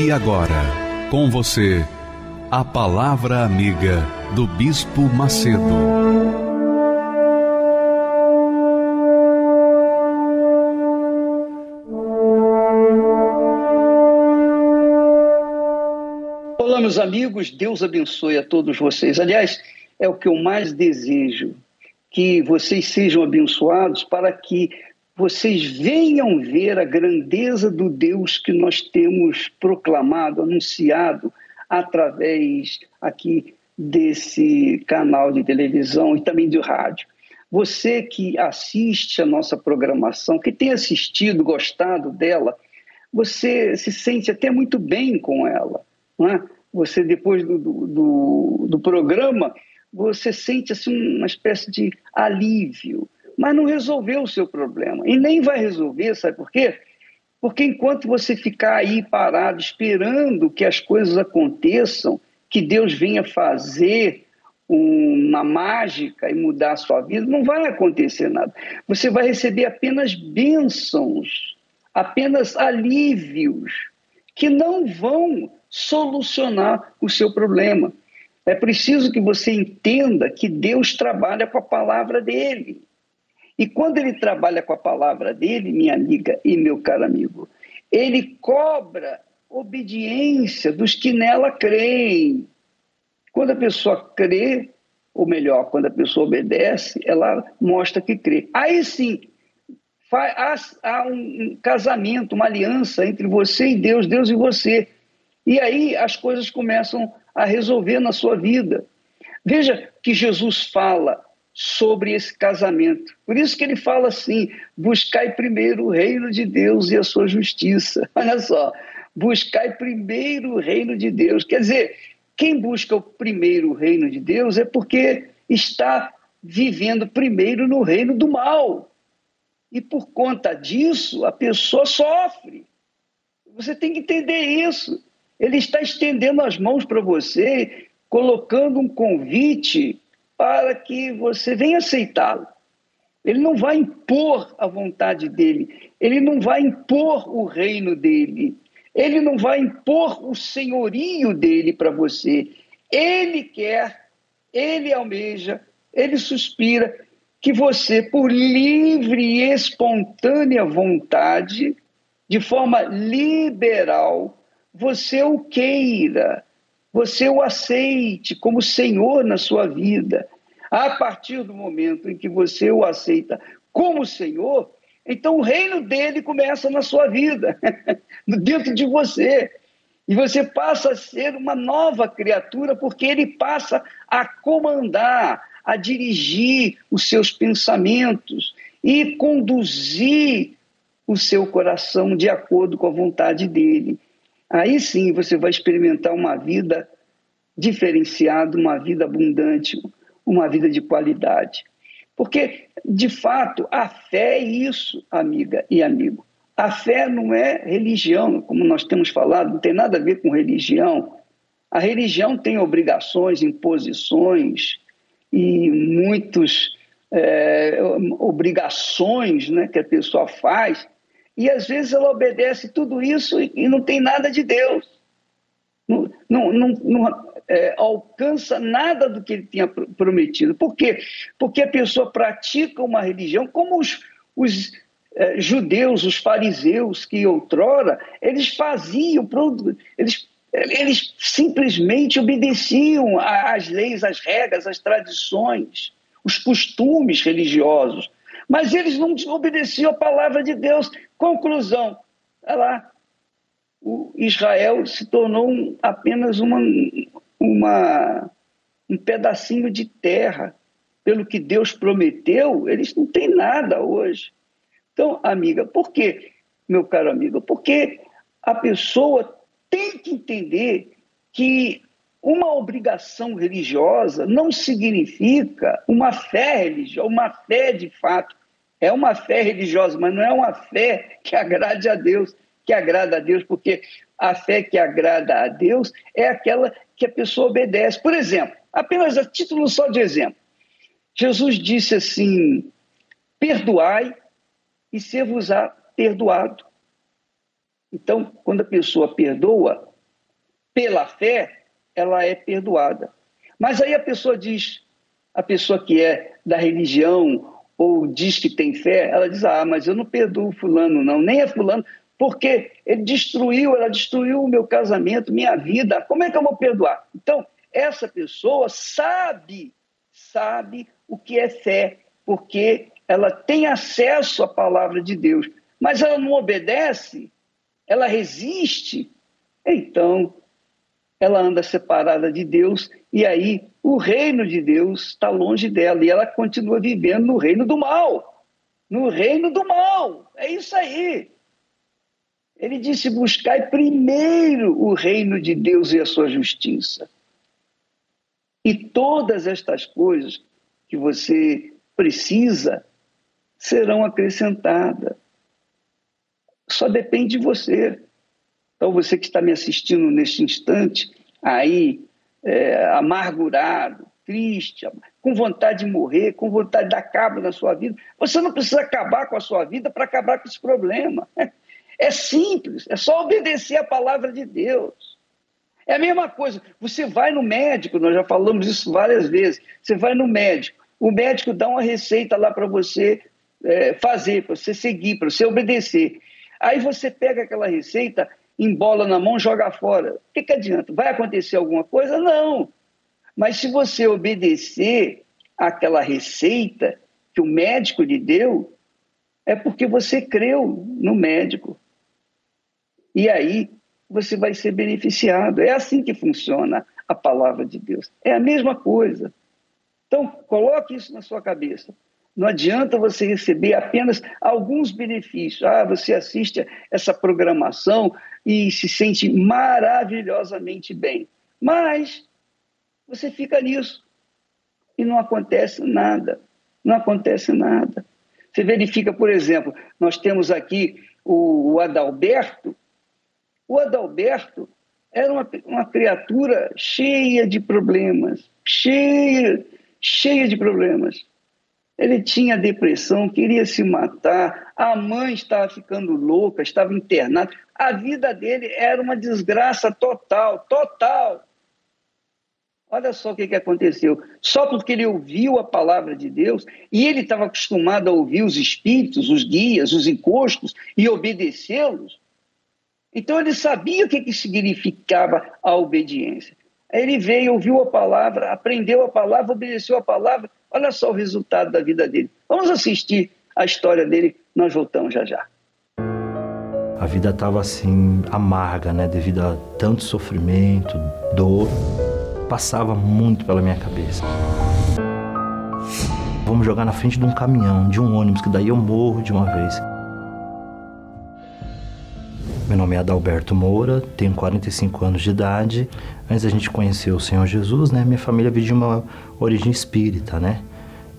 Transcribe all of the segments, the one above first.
E agora, com você, a Palavra Amiga do Bispo Macedo. Olá, meus amigos, Deus abençoe a todos vocês. Aliás, é o que eu mais desejo, que vocês sejam abençoados para que vocês venham ver a grandeza do Deus que nós temos proclamado, anunciado através aqui desse canal de televisão e também de rádio. Você que assiste a nossa programação, que tem assistido, gostado dela, você se sente até muito bem com ela. Não é? Você, depois do, do, do programa, você sente assim, uma espécie de alívio mas não resolveu o seu problema. E nem vai resolver, sabe por quê? Porque enquanto você ficar aí parado esperando que as coisas aconteçam, que Deus venha fazer uma mágica e mudar a sua vida, não vai acontecer nada. Você vai receber apenas bênçãos, apenas alívios, que não vão solucionar o seu problema. É preciso que você entenda que Deus trabalha com a palavra dele. E quando ele trabalha com a palavra dele, minha amiga e meu caro amigo, ele cobra obediência dos que nela creem. Quando a pessoa crê, ou melhor, quando a pessoa obedece, ela mostra que crê. Aí sim, há, um casamento, uma aliança entre você e Deus, Deus e você. E aí as coisas começam a resolver na sua vida. Veja que Jesus fala: sobre esse casamento. Por isso que ele fala assim: buscai primeiro o reino de Deus e a sua justiça. Olha só, buscai primeiro o reino de Deus. Quer dizer, quem busca o primeiro reino de Deus é porque está vivendo primeiro no reino do mal. E por conta disso, a pessoa sofre. Você tem que entender isso. Ele está estendendo as mãos para você, colocando um convite para que você venha aceitá-lo. Ele não vai impor a vontade dele, ele não vai impor o reino dele, ele não vai impor o senhorio dele para você. Ele quer, ele almeja, ele suspira que você, por livre e espontânea vontade, de forma liberal, você o queira, você o aceite como Senhor na sua vida. A partir do momento em que você o aceita como Senhor, então o reino dele começa na sua vida, dentro de você. E você passa a ser uma nova criatura, porque ele passa a comandar, a dirigir os seus pensamentos e conduzir o seu coração de acordo com a vontade dele. Aí sim você vai experimentar uma vida diferenciada, uma vida abundante, uma vida de qualidade. Porque, de fato, a fé é isso, amiga e amigo. A fé não é religião, como nós temos falado, não tem nada a ver com religião. A religião tem obrigações, imposições e muitas é, obrigações né, que a pessoa faz e às vezes ela obedece tudo isso e, não tem nada de Deus. Não, não, não, não é, alcança nada do que ele tinha prometido. Por quê? Porque a pessoa pratica uma religião como os, os é, judeus, os fariseus, que outrora eles faziam, eles, eles simplesmente obedeciam às leis, às regras, às tradições, os costumes religiosos. Mas eles não obedeciam a palavra de Deus. Conclusão, olha lá, o Israel se tornou um, apenas uma, uma, um pedacinho de terra. Pelo que Deus prometeu, eles não têm nada hoje. Então, amiga, por quê? meu caro amigo? Porque a pessoa tem que entender que uma obrigação religiosa não significa uma fé religiosa, uma fé de fato. É uma fé religiosa, mas não é uma fé que agrade a Deus, que agrada a Deus, porque a fé que agrada a Deus é aquela que a pessoa obedece. Por exemplo, apenas a título só de exemplo, Jesus disse assim: perdoai e ser-vos-á perdoado. Então, quando a pessoa perdoa pela fé, ela é perdoada. Mas aí a pessoa diz, a pessoa que é da religião ou diz que tem fé, ela diz: Ah, mas eu não perdoo Fulano, não, nem é Fulano, porque ele destruiu, ela destruiu o meu casamento, minha vida, como é que eu vou perdoar? Então, essa pessoa sabe, sabe o que é fé, porque ela tem acesso à palavra de Deus, mas ela não obedece, ela resiste, então ela anda separada de Deus e aí o reino de Deus está longe dela e ela continua vivendo no reino do mal. No reino do mal. É isso aí. Ele disse: buscai primeiro o reino de Deus e a sua justiça. E todas estas coisas que você precisa serão acrescentadas. Só depende de você. Então, você que está me assistindo neste instante, aí, é, amargurado, triste, com vontade de morrer, com vontade de dar cabo na sua vida, você não precisa acabar com a sua vida para acabar com esse problema. É simples, é só obedecer a palavra de Deus. É a mesma coisa, você vai no médico, nós já falamos isso várias vezes, você vai no médico, o médico dá uma receita lá para você é, fazer, para você seguir, para você obedecer. Aí você pega aquela receita, embola na mão, joga fora. O que, que adianta? Vai acontecer alguma coisa? Não. Mas se você obedecer aquela receita que o médico lhe deu, é porque você creu no médico. E aí você vai ser beneficiado. É assim que funciona a palavra de Deus. É a mesma coisa. Então, coloque isso na sua cabeça. Não adianta você receber apenas alguns benefícios. Ah, você assiste essa programação e se sente maravilhosamente bem. Mas você fica nisso e não acontece nada. Não acontece nada. Você verifica, por exemplo, nós temos aqui o, Adalberto. O Adalberto era uma, uma criatura cheia de problemas, cheia, cheia de problemas. Ele tinha depressão, queria se matar, a mãe estava ficando louca, estava internada. A vida dele era uma desgraça total, total. Olha só o que, que aconteceu. Só porque ele ouviu a palavra de Deus e ele estava acostumado a ouvir os espíritos, os guias, os encostos e obedecê-los. Então ele sabia o que, que significava a obediência. Ele veio, ouviu a palavra, aprendeu a palavra, obedeceu a palavra Olha só o resultado da vida dele. Vamos assistir a história dele, nós voltamos já já. A vida estava assim, amarga, né? Devido a tanto sofrimento, dor. Passava muito pela minha cabeça. Vamos jogar na frente de um caminhão, de um ônibus, que daí eu morro de uma vez. Meu nome é Adalberto Moura, tenho 45 anos de idade. Antes da gente conhecer o Senhor Jesus, né, minha família veio de uma origem espírita, né?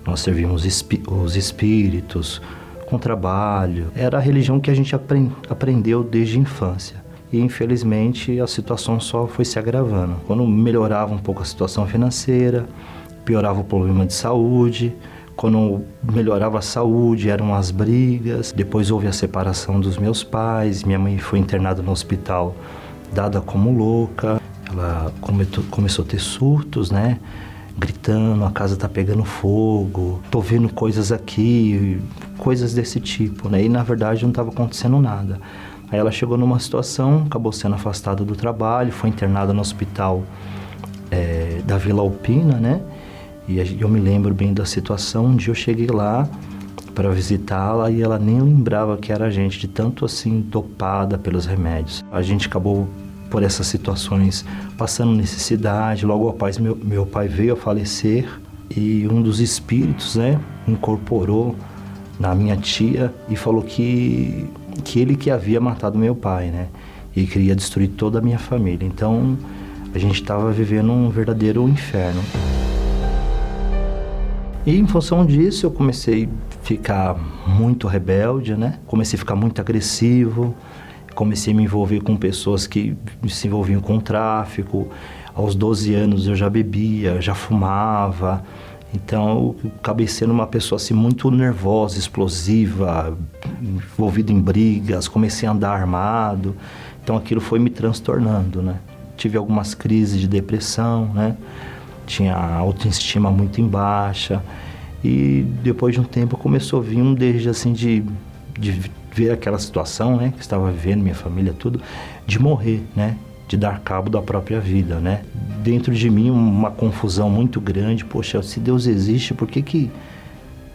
Nós servimos os espíritos com trabalho. Era a religião que a gente aprendeu desde a infância. E infelizmente a situação só foi se agravando. Quando melhorava um pouco a situação financeira, piorava o problema de saúde, quando melhorava a saúde, eram as brigas. Depois houve a separação dos meus pais. Minha mãe foi internada no hospital, dada como louca. Ela começou a ter surtos, né? Gritando, a casa tá pegando fogo, tô vendo coisas aqui, coisas desse tipo, né? E na verdade não estava acontecendo nada. Aí ela chegou numa situação, acabou sendo afastada do trabalho, foi internada no hospital é, da Vila Alpina, né? E eu me lembro bem da situação, um dia eu cheguei lá para visitá-la e ela nem lembrava que era a gente, de tanto assim dopada pelos remédios. A gente acabou por essas situações passando necessidade, logo após meu, meu pai veio a falecer e um dos espíritos, né, incorporou na minha tia e falou que que ele que havia matado meu pai, né? E queria destruir toda a minha família. Então, a gente estava vivendo um verdadeiro inferno. E em função disso, eu comecei a ficar muito rebelde, né? Comecei a ficar muito agressivo, comecei a me envolver com pessoas que se envolviam com tráfico. Aos 12 anos eu já bebia, já fumava. Então eu acabei sendo uma pessoa assim muito nervosa, explosiva, envolvida em brigas, comecei a andar armado. Então aquilo foi me transtornando, né? Tive algumas crises de depressão, né? Tinha autoestima muito em baixa. E depois de um tempo começou a vir um desejo assim de, de ver aquela situação, né? Que estava vivendo, minha família, tudo, de morrer, né? de dar cabo da própria vida, né? Dentro de mim uma confusão muito grande, poxa, se Deus existe, por que que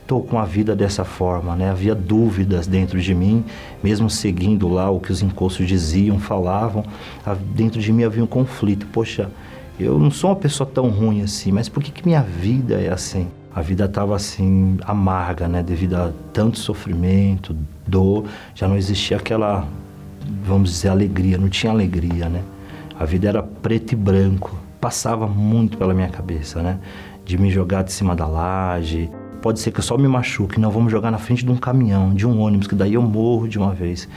estou com a vida dessa forma, né? Havia dúvidas dentro de mim, mesmo seguindo lá o que os encostos diziam, falavam, dentro de mim havia um conflito. Poxa, eu não sou uma pessoa tão ruim assim, mas por que que minha vida é assim? A vida estava assim amarga, né? Devido a tanto sofrimento, dor, já não existia aquela, vamos dizer, alegria, não tinha alegria, né? A vida era preto e branco. Passava muito pela minha cabeça, né? De me jogar de cima da laje. Pode ser que eu só me machuque, não vamos jogar na frente de um caminhão, de um ônibus, que daí eu morro de uma vez.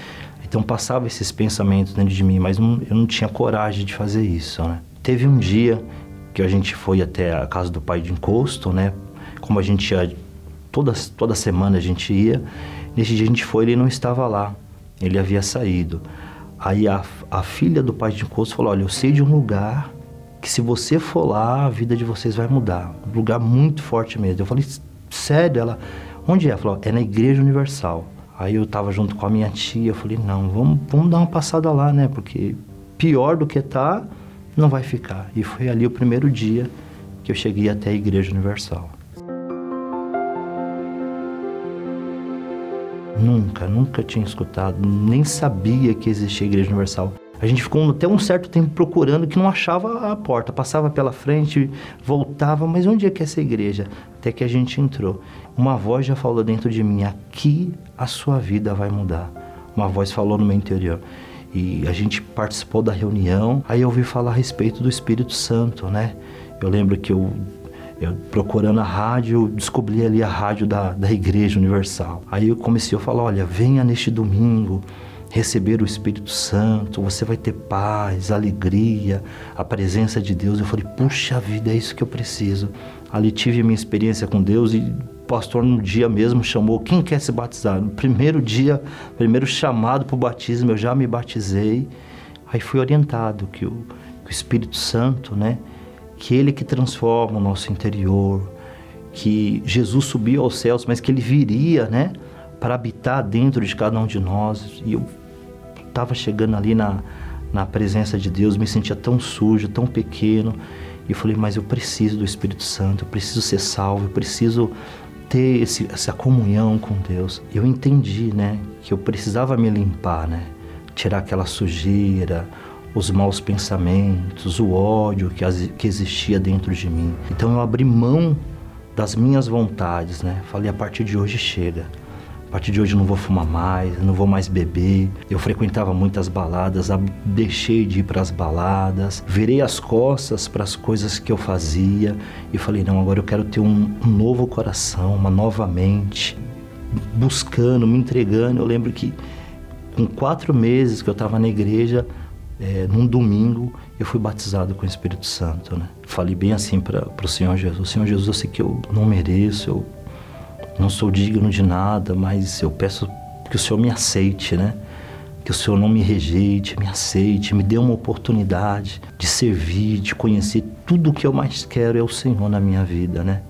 Então passava esses pensamentos dentro de mim, mas não, eu não tinha coragem de fazer isso, né? Teve um dia que a gente foi até a casa do pai de encosto, né? Como a gente ia toda, toda semana a gente ia. Nesse dia a gente foi, ele não estava lá. Ele havia saído. Aí a, a filha do pai de encosto falou: Olha, eu sei de um lugar que se você for lá, a vida de vocês vai mudar. Um lugar muito forte mesmo. Eu falei: Sério? Ela, onde é? Ela falou: É na Igreja Universal. Aí eu tava junto com a minha tia. Eu falei: Não, vamos, vamos dar uma passada lá, né? Porque pior do que tá, não vai ficar. E foi ali o primeiro dia que eu cheguei até a Igreja Universal. Nunca, nunca tinha escutado, nem sabia que existia Igreja Universal. A gente ficou até um certo tempo procurando que não achava a porta. Passava pela frente, voltava, mas onde é que é essa igreja? Até que a gente entrou. Uma voz já falou dentro de mim: aqui a sua vida vai mudar. Uma voz falou no meu interior. E a gente participou da reunião. Aí eu ouvi falar a respeito do Espírito Santo, né? Eu lembro que eu eu procurando a rádio, descobri ali a rádio da, da Igreja Universal. Aí eu comecei a falar: olha, venha neste domingo receber o Espírito Santo, você vai ter paz, alegria, a presença de Deus. Eu falei: puxa vida, é isso que eu preciso. Ali tive minha experiência com Deus e o pastor no dia mesmo chamou quem quer se batizar. No primeiro dia, primeiro chamado para o batismo, eu já me batizei. Aí fui orientado que o, que o Espírito Santo, né? Que Ele que transforma o nosso interior, que Jesus subiu aos céus, mas que Ele viria, né, para habitar dentro de cada um de nós. E eu estava chegando ali na, na presença de Deus, me sentia tão sujo, tão pequeno, e falei, mas eu preciso do Espírito Santo, eu preciso ser salvo, eu preciso ter esse, essa comunhão com Deus. Eu entendi, né, que eu precisava me limpar, né, tirar aquela sujeira, os maus pensamentos, o ódio que, que existia dentro de mim. Então eu abri mão das minhas vontades, né? Falei, a partir de hoje chega. A partir de hoje não vou fumar mais, não vou mais beber. Eu frequentava muitas baladas, deixei de ir para as baladas, virei as costas para as coisas que eu fazia e falei: não, agora eu quero ter um, um novo coração, uma nova mente, buscando, me entregando. Eu lembro que com quatro meses que eu estava na igreja, é, num domingo eu fui batizado com o Espírito Santo, né? Falei bem assim para o Senhor Jesus: Senhor Jesus, eu sei que eu não mereço, eu não sou digno de nada, mas eu peço que o Senhor me aceite, né? Que o Senhor não me rejeite, me aceite, me dê uma oportunidade de servir, de conhecer tudo o que eu mais quero é o Senhor na minha vida, né?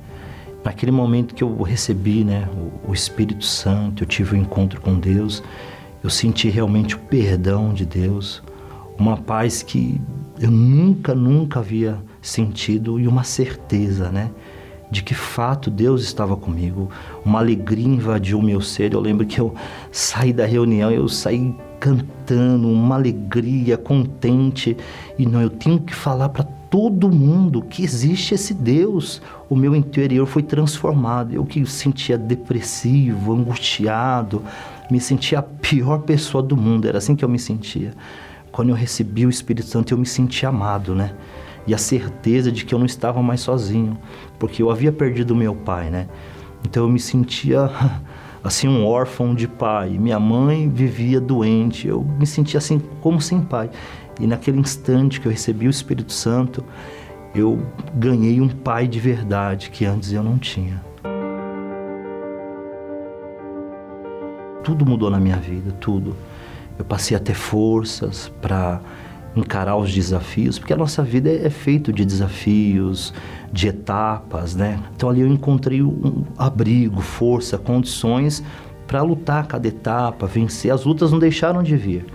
Naquele momento que eu recebi, né, o, o Espírito Santo, eu tive um encontro com Deus, eu senti realmente o perdão de Deus uma paz que eu nunca, nunca havia sentido e uma certeza, né? De que fato Deus estava comigo. Uma alegria invadiu meu ser. Eu lembro que eu saí da reunião, eu saí cantando, uma alegria, contente. E não, eu tenho que falar para todo mundo que existe esse Deus. O meu interior foi transformado. Eu que sentia depressivo, angustiado, Me sentia a pior pessoa do mundo, era assim que eu me sentia. Quando eu recebi o Espírito Santo, eu me senti amado, né? E a certeza de que eu não estava mais sozinho, porque eu havia perdido meu pai, né? Então eu me sentia assim um órfão de pai. Minha mãe vivia doente, eu me sentia assim como sem pai. E naquele instante que eu recebi o Espírito Santo, eu ganhei um pai de verdade que antes eu não tinha. Tudo mudou na minha vida, tudo. Eu passei a ter forças para encarar os desafios, porque a nossa vida é, é feita de desafios, de etapas, né? Então ali eu encontrei um abrigo, força, condições para lutar cada etapa, vencer. As lutas não deixaram de vir,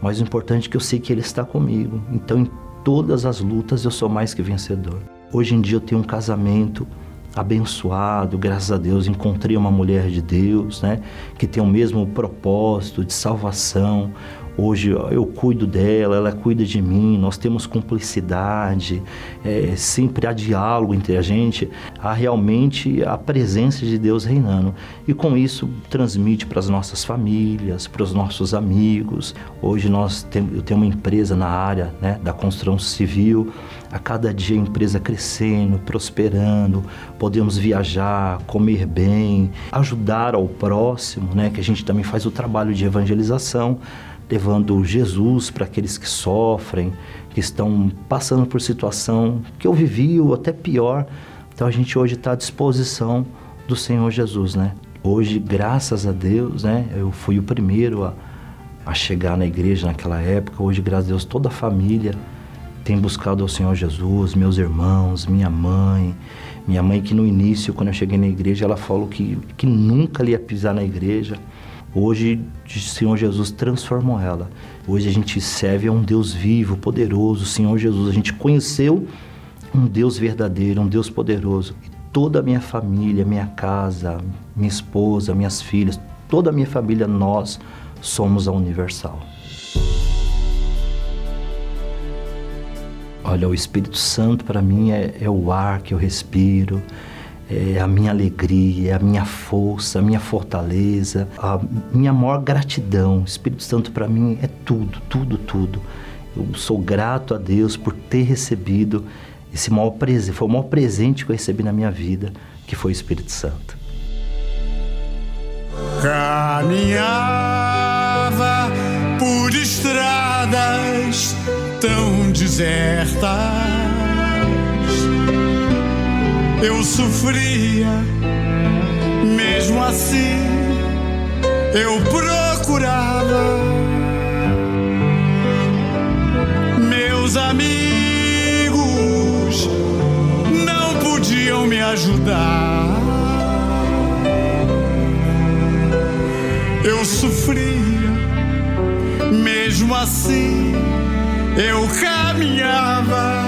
mas o importante é que eu sei que Ele está comigo. Então em todas as lutas eu sou mais que vencedor. Hoje em dia eu tenho um casamento abençoado, graças a Deus encontrei uma mulher de Deus, né, que tem o mesmo propósito de salvação, Hoje eu cuido dela, ela cuida de mim, nós temos cumplicidade, é, sempre há diálogo entre a gente, há realmente a presença de Deus reinando. E com isso transmite para as nossas famílias, para os nossos amigos. Hoje nós tem, eu tenho uma empresa na área né, da construção civil, a cada dia a empresa crescendo, prosperando, podemos viajar, comer bem, ajudar ao próximo, né, que a gente também faz o trabalho de evangelização levando Jesus para aqueles que sofrem, que estão passando por situação que eu vivi ou até pior. Então a gente hoje está à disposição do Senhor Jesus, né? Hoje, graças a Deus, né? Eu fui o primeiro a, a chegar na igreja naquela época. Hoje, graças a Deus, toda a família tem buscado ao Senhor Jesus, meus irmãos, minha mãe. Minha mãe que no início, quando eu cheguei na igreja, ela falou que, que nunca ia pisar na igreja. Hoje, o Senhor Jesus transformou ela. Hoje a gente serve a um Deus vivo, poderoso, o Senhor Jesus. A gente conheceu um Deus verdadeiro, um Deus poderoso. E toda a minha família, minha casa, minha esposa, minhas filhas, toda a minha família, nós somos a Universal. Olha, o Espírito Santo para mim é, é o ar que eu respiro, é a minha alegria, é a minha força, a minha fortaleza, a minha maior gratidão. O Espírito Santo para mim é tudo, tudo, tudo. Eu sou grato a Deus por ter recebido esse maior presente, foi o maior presente que eu recebi na minha vida, que foi o Espírito Santo. Caminhava por estradas tão desertas eu sofria, mesmo assim eu procurava. Meus amigos não podiam me ajudar. Eu sofria, mesmo assim eu caminhava.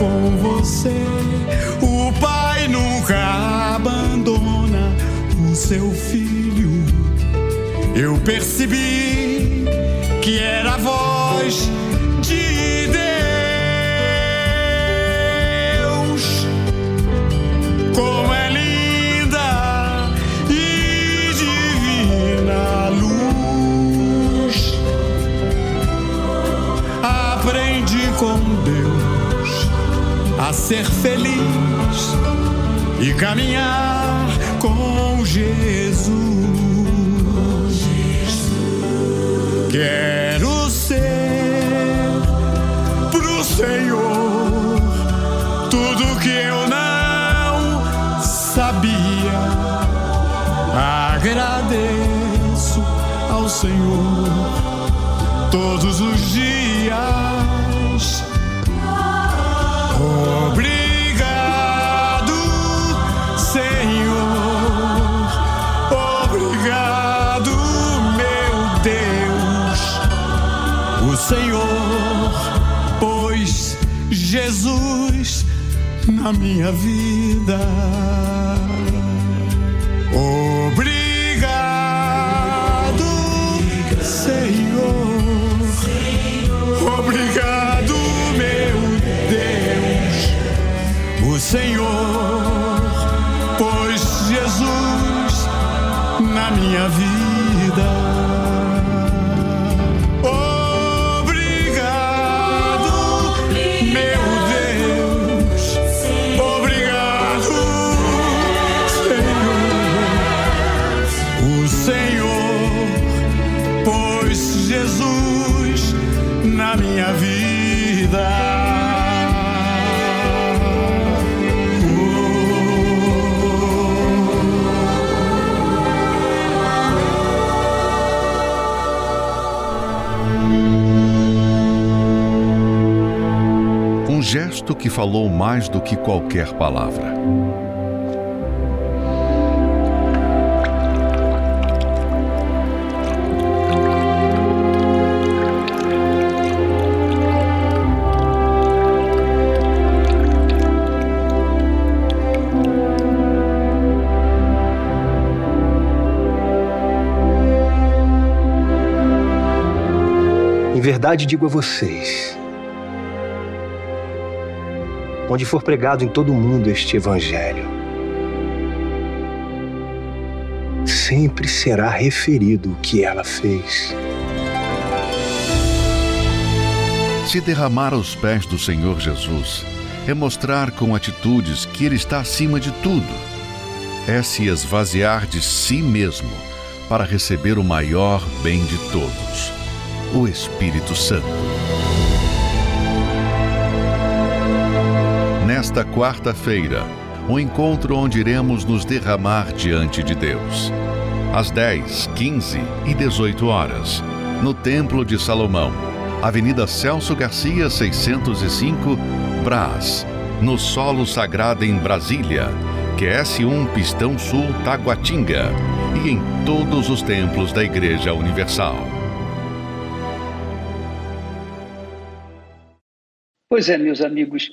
Com você. O pai nunca abandona o seu filho. Eu percebi que era ser feliz e caminhar com Jesus. Quero ser pro Senhor tudo que eu não sabia. Agradeço ao Senhor todos os dias. Na minha vida. Gesto que falou mais do que qualquer palavra. Em verdade digo a vocês, onde for pregado em todo o mundo este Evangelho, sempre será referido o que ela fez. Se derramar aos pés do Senhor Jesus é mostrar com atitudes que Ele está acima de tudo, é se esvaziar de si mesmo para receber o maior bem de todos, o Espírito Santo. Nesta quarta-feira, um encontro onde iremos nos derramar diante de Deus. Às 10, 15 e 18 horas, no Templo de Salomão, Avenida Celso Garcia, 605, Brás, no Solo Sagrado em Brasília, QS1 Pistão Sul Taguatinga e em todos os templos da Igreja Universal. Pois é, meus amigos,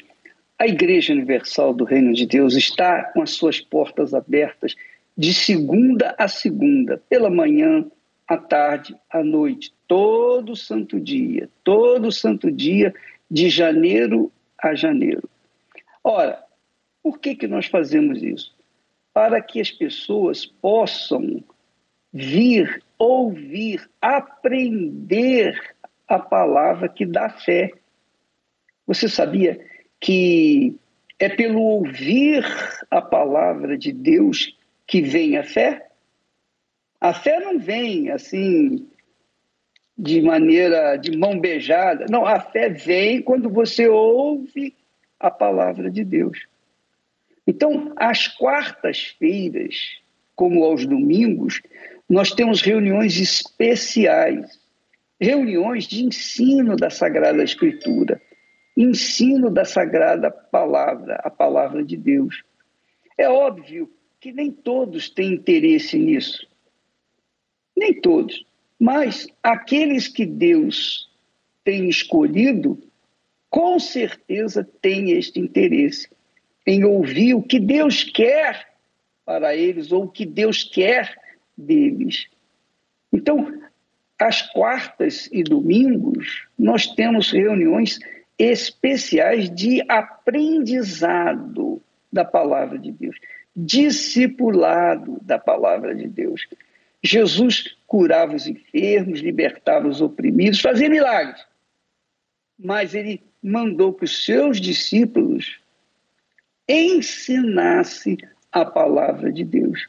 a Igreja Universal do Reino de Deus está com as suas portas abertas de segunda a segunda, pela manhã, à tarde, à noite, todo santo dia, todo santo dia, de janeiro a janeiro. Ora, por que, que nós fazemos isso? Para que as pessoas possam vir, ouvir, aprender a palavra que dá fé. Você sabia que é pelo ouvir a palavra de Deus que vem a fé. A fé não vem assim de maneira de mão beijada. Não, a fé vem quando você ouve a palavra de Deus. Então, às quartas-feiras, como aos domingos, nós temos reuniões especiais, reuniões de ensino da Sagrada Escritura ensino da sagrada palavra, a palavra de Deus. É óbvio que nem todos têm interesse nisso. Nem todos. Mas aqueles que Deus tem escolhido, com certeza têm este interesse em ouvir o que Deus quer para eles ou o que Deus quer deles. Então, às quartas e domingos, nós temos reuniões especiais de aprendizado da palavra de Deus, discipulado da palavra de Deus. Jesus curava os enfermos, libertava os oprimidos, fazia milagres. Mas ele mandou que os seus discípulos ensinassem a palavra de Deus.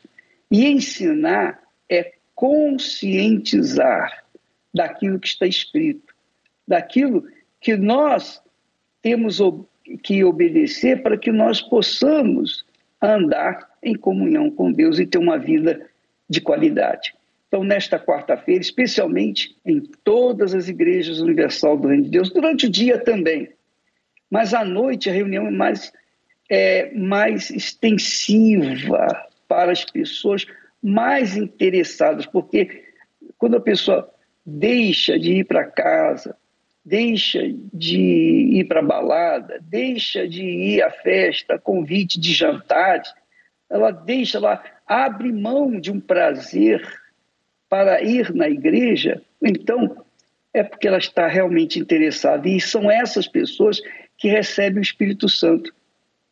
E ensinar é conscientizar daquilo que está escrito, daquilo que nós temos que obedecer para que nós possamos andar em comunhão com Deus e ter uma vida de qualidade. Então, nesta quarta-feira, especialmente em todas as igrejas universal do Reino de Deus, durante o dia também. Mas à noite a reunião é mais, é, mais extensiva para as pessoas mais interessadas, porque quando a pessoa deixa de ir para casa, deixa de ir para balada, deixa de ir à festa, convite de jantar, ela deixa, ela abre mão de um prazer para ir na igreja, então é porque ela está realmente interessada. E são essas pessoas que recebem o Espírito Santo,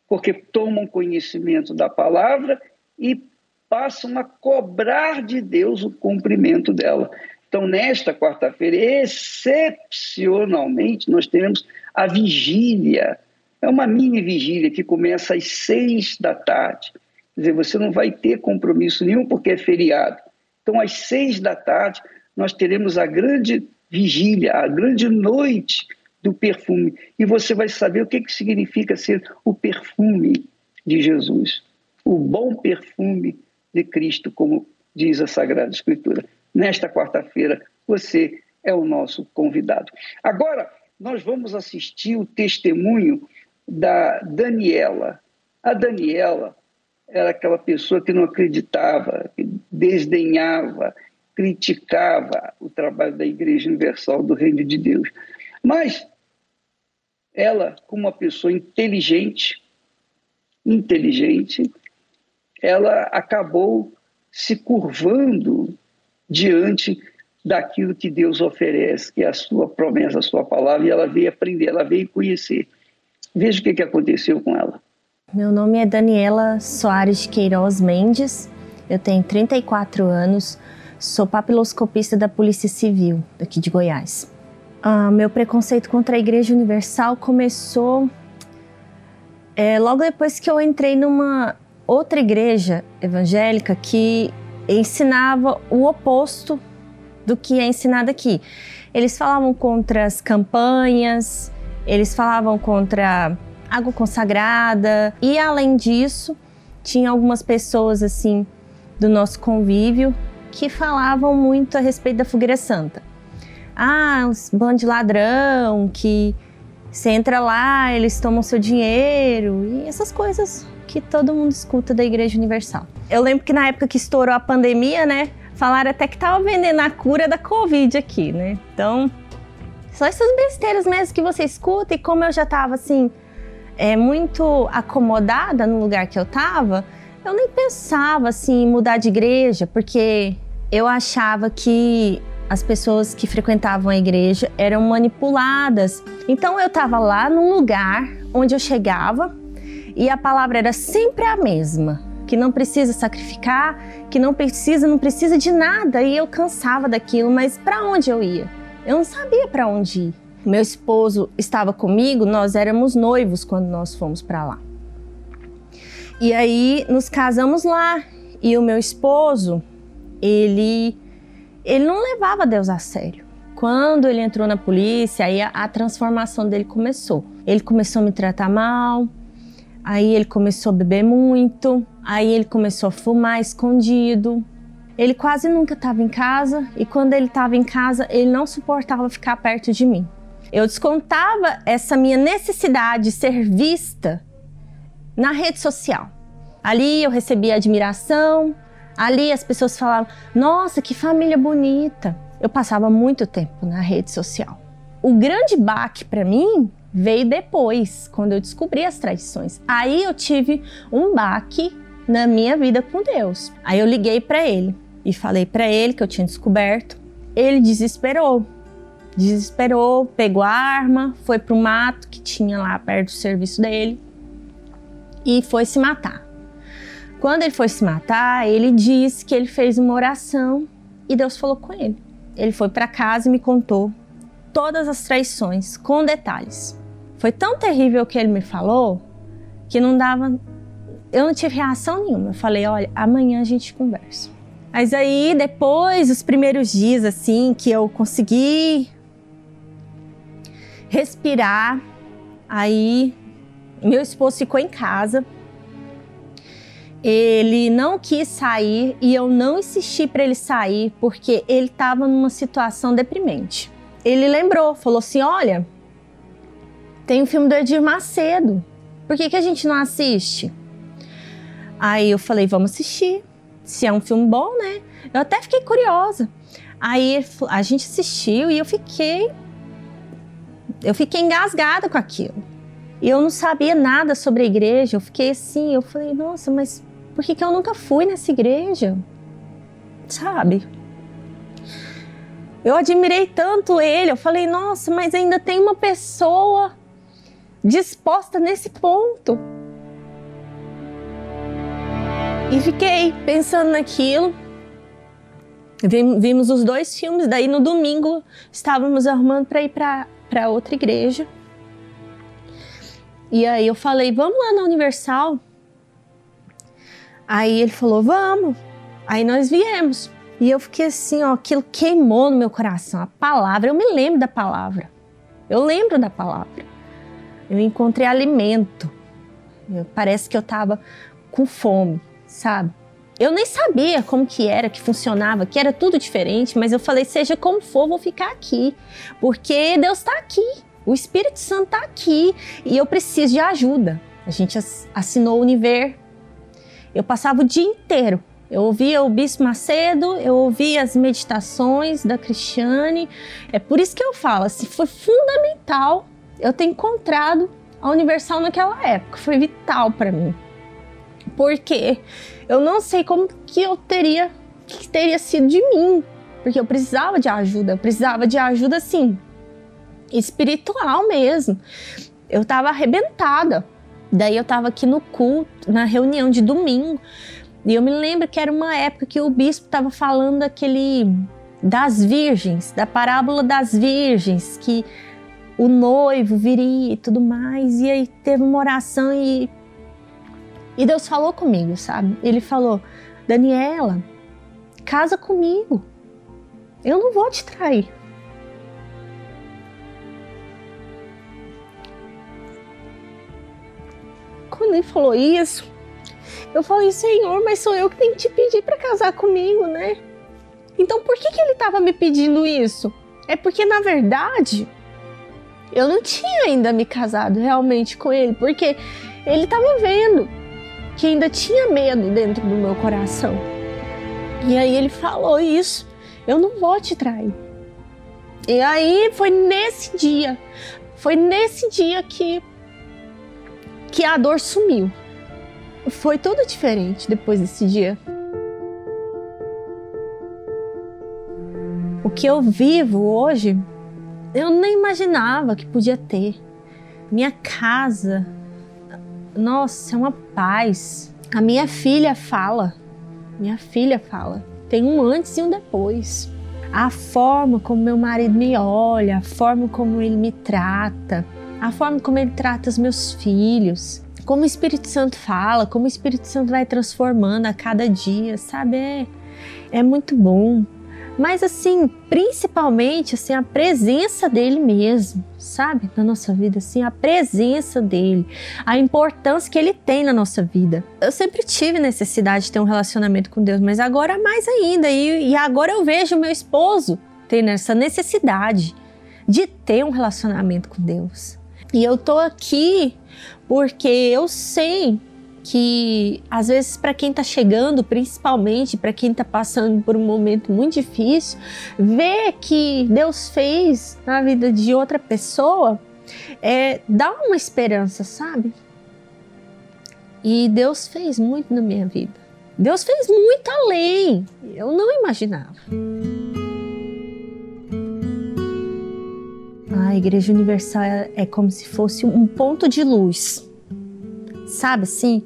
porque tomam conhecimento da palavra e passam a cobrar de Deus o cumprimento dela. Então, nesta quarta-feira, excepcionalmente, nós teremos a vigília. É uma mini vigília que começa às seis da tarde. Quer dizer, você não vai ter compromisso nenhum porque é feriado. Então, às seis da tarde, nós teremos a grande vigília, a grande noite do perfume. E você vai saber o que, que significa ser o perfume de Jesus, o bom perfume de Cristo, como diz a Sagrada Escritura. Nesta quarta-feira, você é o nosso convidado. Agora, nós vamos assistir o testemunho da Daniela. A Daniela era aquela pessoa que não acreditava, que desdenhava, criticava o trabalho da Igreja Universal do Reino de Deus. Mas ela, como uma pessoa inteligente, inteligente, ela acabou se curvando diante daquilo que Deus oferece, que é a sua promessa, a sua palavra, e ela veio aprender, ela veio conhecer. Veja o que, que aconteceu com ela. Meu nome é Daniela Soares Queiroz Mendes, eu tenho 34 anos, sou papiloscopista da Polícia Civil daqui de Goiás. Ah, meu preconceito contra a Igreja Universal começou é, logo depois que eu entrei numa outra igreja evangélica que ensinava o oposto do que é ensinado aqui. Eles falavam contra as campanhas, eles falavam contra água consagrada. E além disso, tinha algumas pessoas assim do nosso convívio que falavam muito a respeito da fogueira santa. Ah, os bandos de ladrão que você entra lá, eles tomam seu dinheiro e essas coisas que todo mundo escuta da Igreja Universal. Eu lembro que na época que estourou a pandemia, né, falaram até que tava vendendo a cura da Covid aqui, né? Então, só essas besteiras mesmo que você escuta e como eu já tava assim, é, muito acomodada no lugar que eu estava, eu nem pensava assim em mudar de igreja, porque eu achava que as pessoas que frequentavam a igreja eram manipuladas. Então eu estava lá num lugar onde eu chegava e a palavra era sempre a mesma, que não precisa sacrificar, que não precisa, não precisa de nada, e eu cansava daquilo, mas para onde eu ia? Eu não sabia para onde ir. Meu esposo estava comigo, nós éramos noivos quando nós fomos para lá. E aí nos casamos lá e o meu esposo, ele ele não levava Deus a sério. Quando ele entrou na polícia, aí a, a transformação dele começou. Ele começou a me tratar mal, aí ele começou a beber muito, aí ele começou a fumar escondido. Ele quase nunca estava em casa e quando ele estava em casa, ele não suportava ficar perto de mim. Eu descontava essa minha necessidade de ser vista na rede social. Ali eu recebia admiração, ali as pessoas falavam: Nossa, que família bonita. Eu passava muito tempo na rede social. O grande baque para mim veio depois, quando eu descobri as traições. Aí eu tive um baque na minha vida com Deus. Aí eu liguei para ele e falei para ele que eu tinha descoberto. Ele desesperou desesperou, pegou a arma, foi pro mato que tinha lá perto do serviço dele e foi se matar. Quando ele foi se matar, ele disse que ele fez uma oração e Deus falou com ele. Ele foi para casa e me contou todas as traições, com detalhes. Foi tão terrível o que ele me falou que não dava. Eu não tive reação nenhuma. Eu falei: olha, amanhã a gente conversa. Mas aí, depois, os primeiros dias, assim, que eu consegui respirar. Aí meu esposo ficou em casa. Ele não quis sair e eu não insisti para ele sair porque ele estava numa situação deprimente. Ele lembrou, falou assim: Olha, tem o filme do Edir Macedo, por que, que a gente não assiste? Aí eu falei: Vamos assistir. Se é um filme bom, né? Eu até fiquei curiosa. Aí a gente assistiu e eu fiquei. Eu fiquei engasgada com aquilo. Eu não sabia nada sobre a igreja. Eu fiquei assim, eu falei, nossa, mas por que, que eu nunca fui nessa igreja? Sabe? Eu admirei tanto ele, eu falei, nossa, mas ainda tem uma pessoa disposta nesse ponto. E fiquei pensando naquilo. Vimos os dois filmes, daí no domingo estávamos arrumando para ir para outra igreja. E aí eu falei, vamos lá na Universal. Aí ele falou, vamos. Aí nós viemos. E eu fiquei assim, ó, aquilo queimou no meu coração. A palavra, eu me lembro da palavra. Eu lembro da palavra. Eu encontrei alimento. Parece que eu tava com fome, sabe? Eu nem sabia como que era, que funcionava, que era tudo diferente, mas eu falei, seja como for, vou ficar aqui, porque Deus está aqui, o Espírito Santo está aqui e eu preciso de ajuda. A gente assinou o Univer, eu passava o dia inteiro. Eu ouvia o Bispo Macedo, eu ouvia as meditações da Cristiane. É por isso que eu falo, assim, foi fundamental eu ter encontrado a Universal naquela época. Foi vital para mim. Porque eu não sei como que eu teria, que teria sido de mim. Porque eu precisava de ajuda, eu precisava de ajuda, assim, espiritual mesmo. Eu tava arrebentada. Daí eu estava aqui no culto, na reunião de domingo, e eu me lembro que era uma época que o bispo estava falando daquele das virgens, da parábola das virgens, que o noivo viria e tudo mais. E aí teve uma oração e e Deus falou comigo, sabe? Ele falou: "Daniela, casa comigo. Eu não vou te trair. quando ele falou isso, eu falei, Senhor, mas sou eu que tenho que te pedir para casar comigo, né? Então por que, que ele estava me pedindo isso? É porque, na verdade, eu não tinha ainda me casado realmente com ele, porque ele estava vendo que ainda tinha medo dentro do meu coração. E aí ele falou isso: eu não vou te trair. E aí foi nesse dia, foi nesse dia que que a dor sumiu. Foi tudo diferente depois desse dia. O que eu vivo hoje, eu nem imaginava que podia ter. Minha casa, nossa, é uma paz. A minha filha fala, minha filha fala, tem um antes e um depois. A forma como meu marido me olha, a forma como ele me trata, a forma como ele trata os meus filhos, como o Espírito Santo fala, como o Espírito Santo vai transformando a cada dia, sabe? É, é muito bom. Mas assim, principalmente assim a presença dele mesmo, sabe? Na nossa vida assim, a presença dele, a importância que ele tem na nossa vida. Eu sempre tive necessidade de ter um relacionamento com Deus, mas agora mais ainda e, e agora eu vejo meu esposo tendo essa necessidade de ter um relacionamento com Deus. E eu tô aqui porque eu sei que às vezes para quem está chegando, principalmente para quem está passando por um momento muito difícil, ver que Deus fez na vida de outra pessoa é, dá uma esperança, sabe? E Deus fez muito na minha vida. Deus fez muito além. Eu não imaginava. A Igreja Universal é, é como se fosse um ponto de luz, sabe assim?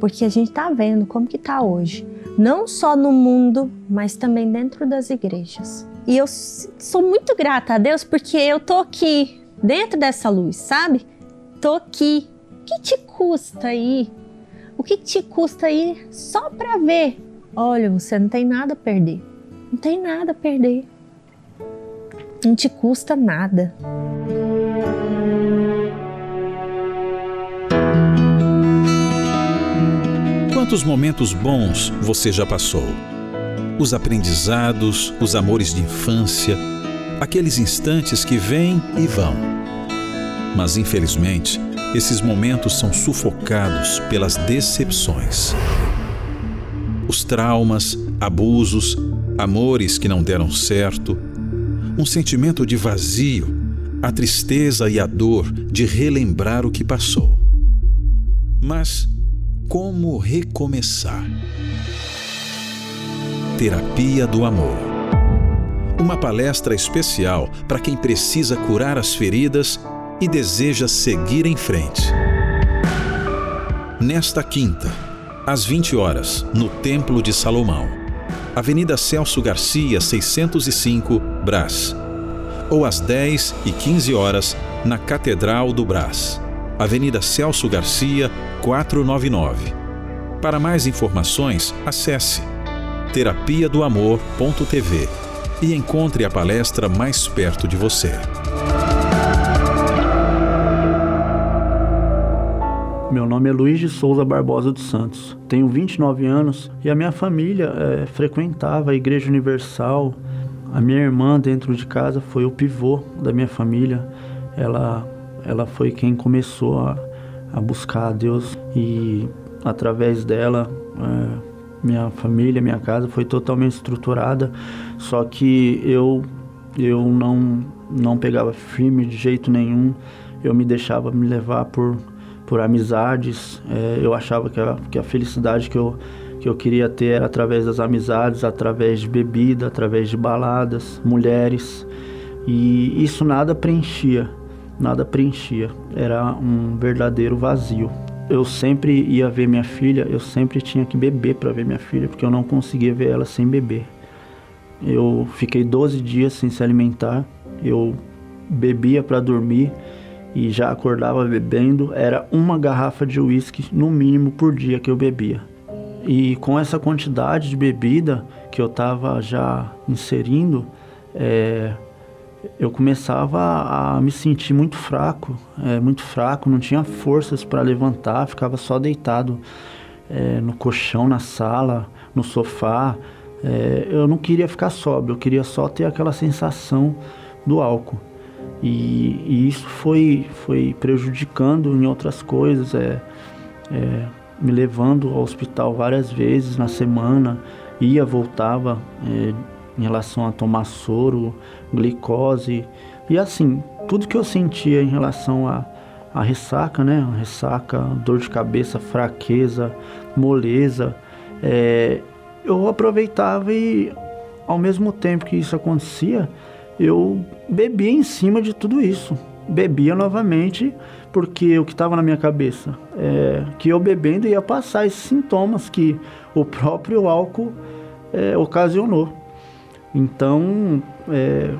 Porque a gente está vendo como que está hoje, não só no mundo, mas também dentro das igrejas. E eu sou muito grata a Deus porque eu tô aqui dentro dessa luz, sabe? Tô aqui. O que te custa aí? O que te custa aí só para ver? Olha, você não tem nada a perder. Não tem nada a perder não te custa nada. Quantos momentos bons você já passou? Os aprendizados, os amores de infância, aqueles instantes que vêm e vão. Mas infelizmente, esses momentos são sufocados pelas decepções. Os traumas, abusos, amores que não deram certo, um sentimento de vazio, a tristeza e a dor de relembrar o que passou. Mas como recomeçar? Terapia do Amor. Uma palestra especial para quem precisa curar as feridas e deseja seguir em frente. Nesta quinta, às 20 horas, no Templo de Salomão, Avenida Celso Garcia, 605, Brás. Ou às 10 e 15 horas, na Catedral do Brás, Avenida Celso Garcia, 499. Para mais informações, acesse terapia do amor.tv e encontre a palestra mais perto de você. Meu nome é Luiz de Souza Barbosa dos Santos. Tenho 29 anos e a minha família é, frequentava a Igreja Universal. A minha irmã dentro de casa foi o pivô da minha família. Ela, ela foi quem começou a, a buscar a Deus e através dela é, minha família, minha casa foi totalmente estruturada. Só que eu eu não não pegava firme de jeito nenhum. Eu me deixava me levar por por amizades. É, eu achava que a, que a felicidade que eu, que eu queria ter era através das amizades, através de bebida, através de baladas, mulheres. E isso nada preenchia, nada preenchia. Era um verdadeiro vazio. Eu sempre ia ver minha filha, eu sempre tinha que beber para ver minha filha, porque eu não conseguia ver ela sem beber. Eu fiquei 12 dias sem se alimentar, eu bebia para dormir e já acordava bebendo, era uma garrafa de uísque no mínimo por dia que eu bebia. E com essa quantidade de bebida que eu estava já inserindo, é, eu começava a me sentir muito fraco, é, muito fraco, não tinha forças para levantar, ficava só deitado é, no colchão, na sala, no sofá. É, eu não queria ficar sóbrio, eu queria só ter aquela sensação do álcool. E, e, isso foi, foi prejudicando em outras coisas, é, é, me levando ao hospital várias vezes na semana, ia, voltava é, em relação a tomar soro, glicose, e assim, tudo que eu sentia em relação a, a ressaca, né? Ressaca, dor de cabeça, fraqueza, moleza, é, eu aproveitava e ao mesmo tempo que isso acontecia, eu bebia em cima de tudo isso. Bebia novamente, porque o que estava na minha cabeça é que eu bebendo ia passar esses sintomas que o próprio álcool é, ocasionou. Então, é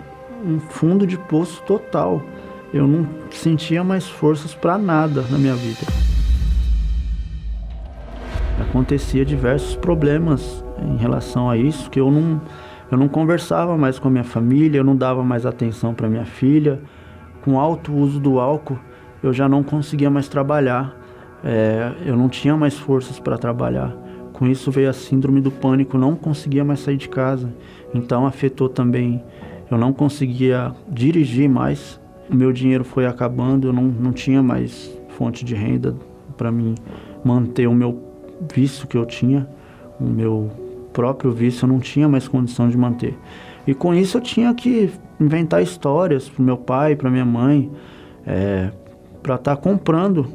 um fundo de poço total. Eu não sentia mais forças para nada na minha vida. Acontecia diversos problemas em relação a isso que eu não eu não conversava mais com a minha família, eu não dava mais atenção para minha filha. Com alto uso do álcool, eu já não conseguia mais trabalhar. É, eu não tinha mais forças para trabalhar. Com isso veio a síndrome do pânico, não conseguia mais sair de casa. Então afetou também. Eu não conseguia dirigir mais. O meu dinheiro foi acabando, eu não, não tinha mais fonte de renda para mim manter o meu vício que eu tinha, o meu próprio vício eu não tinha mais condição de manter. E com isso eu tinha que inventar histórias para meu pai, para minha mãe, é, para estar tá comprando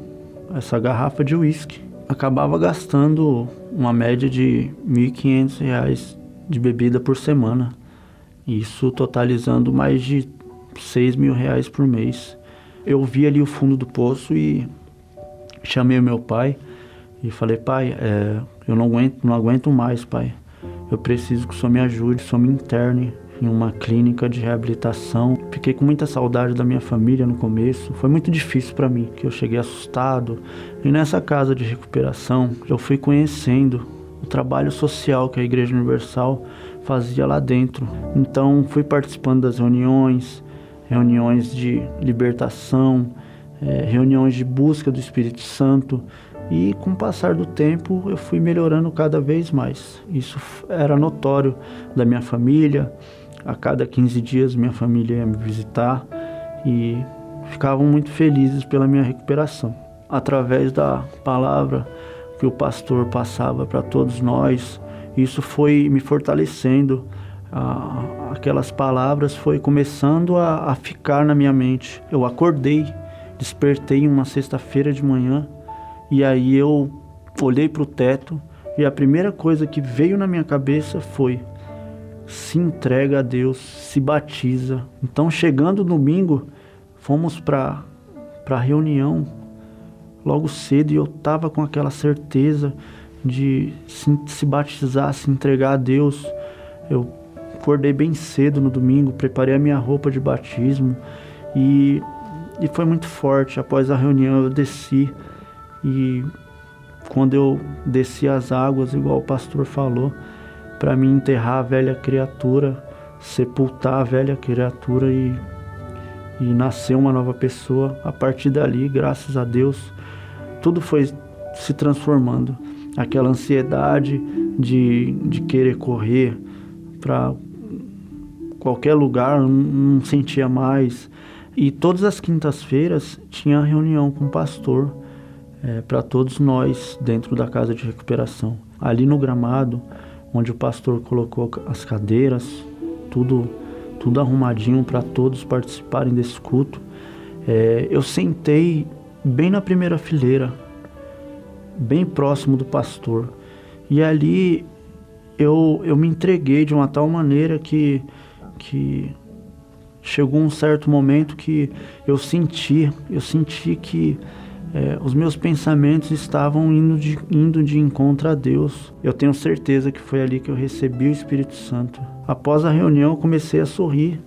essa garrafa de uísque. Acabava gastando uma média de R$ 1.500 de bebida por semana. Isso totalizando mais de 6 mil reais por mês. Eu vi ali o fundo do poço e chamei o meu pai e falei, pai, é, eu não aguento, não aguento mais, pai. Eu preciso que o senhor me ajude, o senhor me interne em uma clínica de reabilitação. Fiquei com muita saudade da minha família no começo. Foi muito difícil para mim, que eu cheguei assustado. E nessa casa de recuperação, eu fui conhecendo o trabalho social que a Igreja Universal fazia lá dentro. Então, fui participando das reuniões, reuniões de libertação, é, reuniões de busca do Espírito Santo. E com o passar do tempo eu fui melhorando cada vez mais. Isso era notório da minha família. A cada 15 dias minha família ia me visitar e ficavam muito felizes pela minha recuperação. Através da palavra que o pastor passava para todos nós, isso foi me fortalecendo. aquelas palavras foi começando a, a ficar na minha mente. Eu acordei, despertei uma sexta-feira de manhã e aí eu olhei para o teto e a primeira coisa que veio na minha cabeça foi: se entrega a Deus, se batiza. Então, chegando domingo, fomos para a reunião logo cedo e eu tava com aquela certeza de se, se batizar, se entregar a Deus. Eu acordei bem cedo no domingo, preparei a minha roupa de batismo e, e foi muito forte. Após a reunião, eu desci e quando eu desci as águas, igual o pastor falou, para me enterrar a velha criatura, sepultar a velha criatura e, e nascer uma nova pessoa. A partir dali, graças a Deus, tudo foi se transformando. Aquela ansiedade de, de querer correr para qualquer lugar, não, não sentia mais. E todas as quintas-feiras tinha reunião com o pastor é, para todos nós dentro da casa de recuperação. Ali no gramado, onde o pastor colocou as cadeiras, tudo, tudo arrumadinho para todos participarem desse culto, é, eu sentei bem na primeira fileira, bem próximo do pastor. E ali eu, eu me entreguei de uma tal maneira que, que chegou um certo momento que eu senti, eu senti que é, os meus pensamentos estavam indo de, indo de encontro a Deus. Eu tenho certeza que foi ali que eu recebi o Espírito Santo. Após a reunião, eu comecei a sorrir.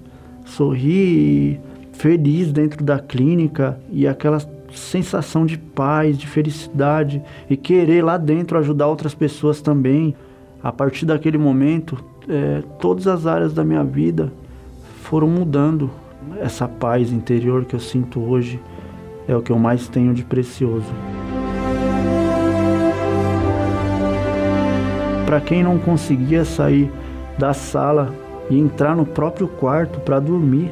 Sorrir feliz dentro da clínica e aquela sensação de paz, de felicidade e querer lá dentro ajudar outras pessoas também. A partir daquele momento, é, todas as áreas da minha vida foram mudando. Essa paz interior que eu sinto hoje é o que eu mais tenho de precioso. Para quem não conseguia sair da sala e entrar no próprio quarto para dormir,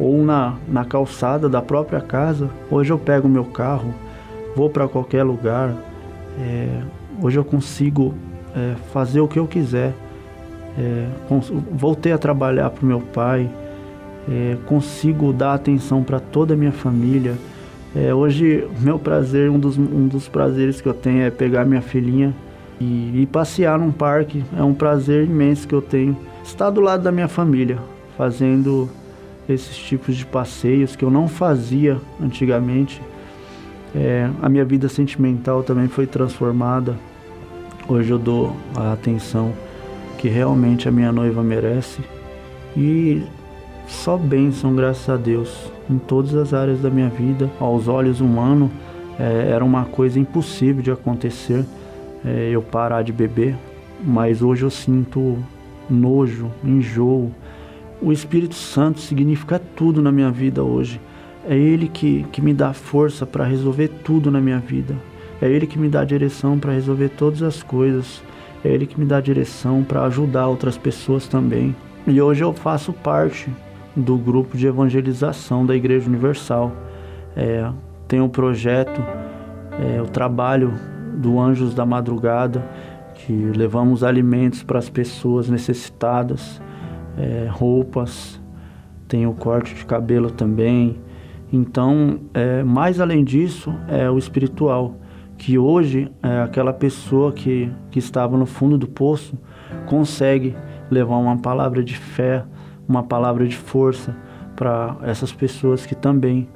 ou na, na calçada da própria casa, hoje eu pego meu carro, vou para qualquer lugar, é, hoje eu consigo é, fazer o que eu quiser. É, voltei a trabalhar para o meu pai, é, consigo dar atenção para toda a minha família. É, hoje, meu prazer, um dos, um dos prazeres que eu tenho é pegar minha filhinha e, e passear num parque. É um prazer imenso que eu tenho. Estar do lado da minha família, fazendo esses tipos de passeios que eu não fazia antigamente. É, a minha vida sentimental também foi transformada. Hoje eu dou a atenção que realmente a minha noiva merece. E só bênção, graças a Deus, em todas as áreas da minha vida. Aos olhos humanos, é, era uma coisa impossível de acontecer é, eu parar de beber, mas hoje eu sinto nojo, enjoo. O Espírito Santo significa tudo na minha vida hoje. É Ele que, que me dá força para resolver tudo na minha vida. É Ele que me dá direção para resolver todas as coisas. É Ele que me dá direção para ajudar outras pessoas também. E hoje eu faço parte do grupo de evangelização da Igreja Universal. É, tem o um projeto, é, o trabalho do Anjos da Madrugada, que levamos alimentos para as pessoas necessitadas, é, roupas, tem o corte de cabelo também. Então, é, mais além disso, é o espiritual, que hoje é aquela pessoa que, que estava no fundo do poço consegue levar uma palavra de fé, uma palavra de força para essas pessoas que também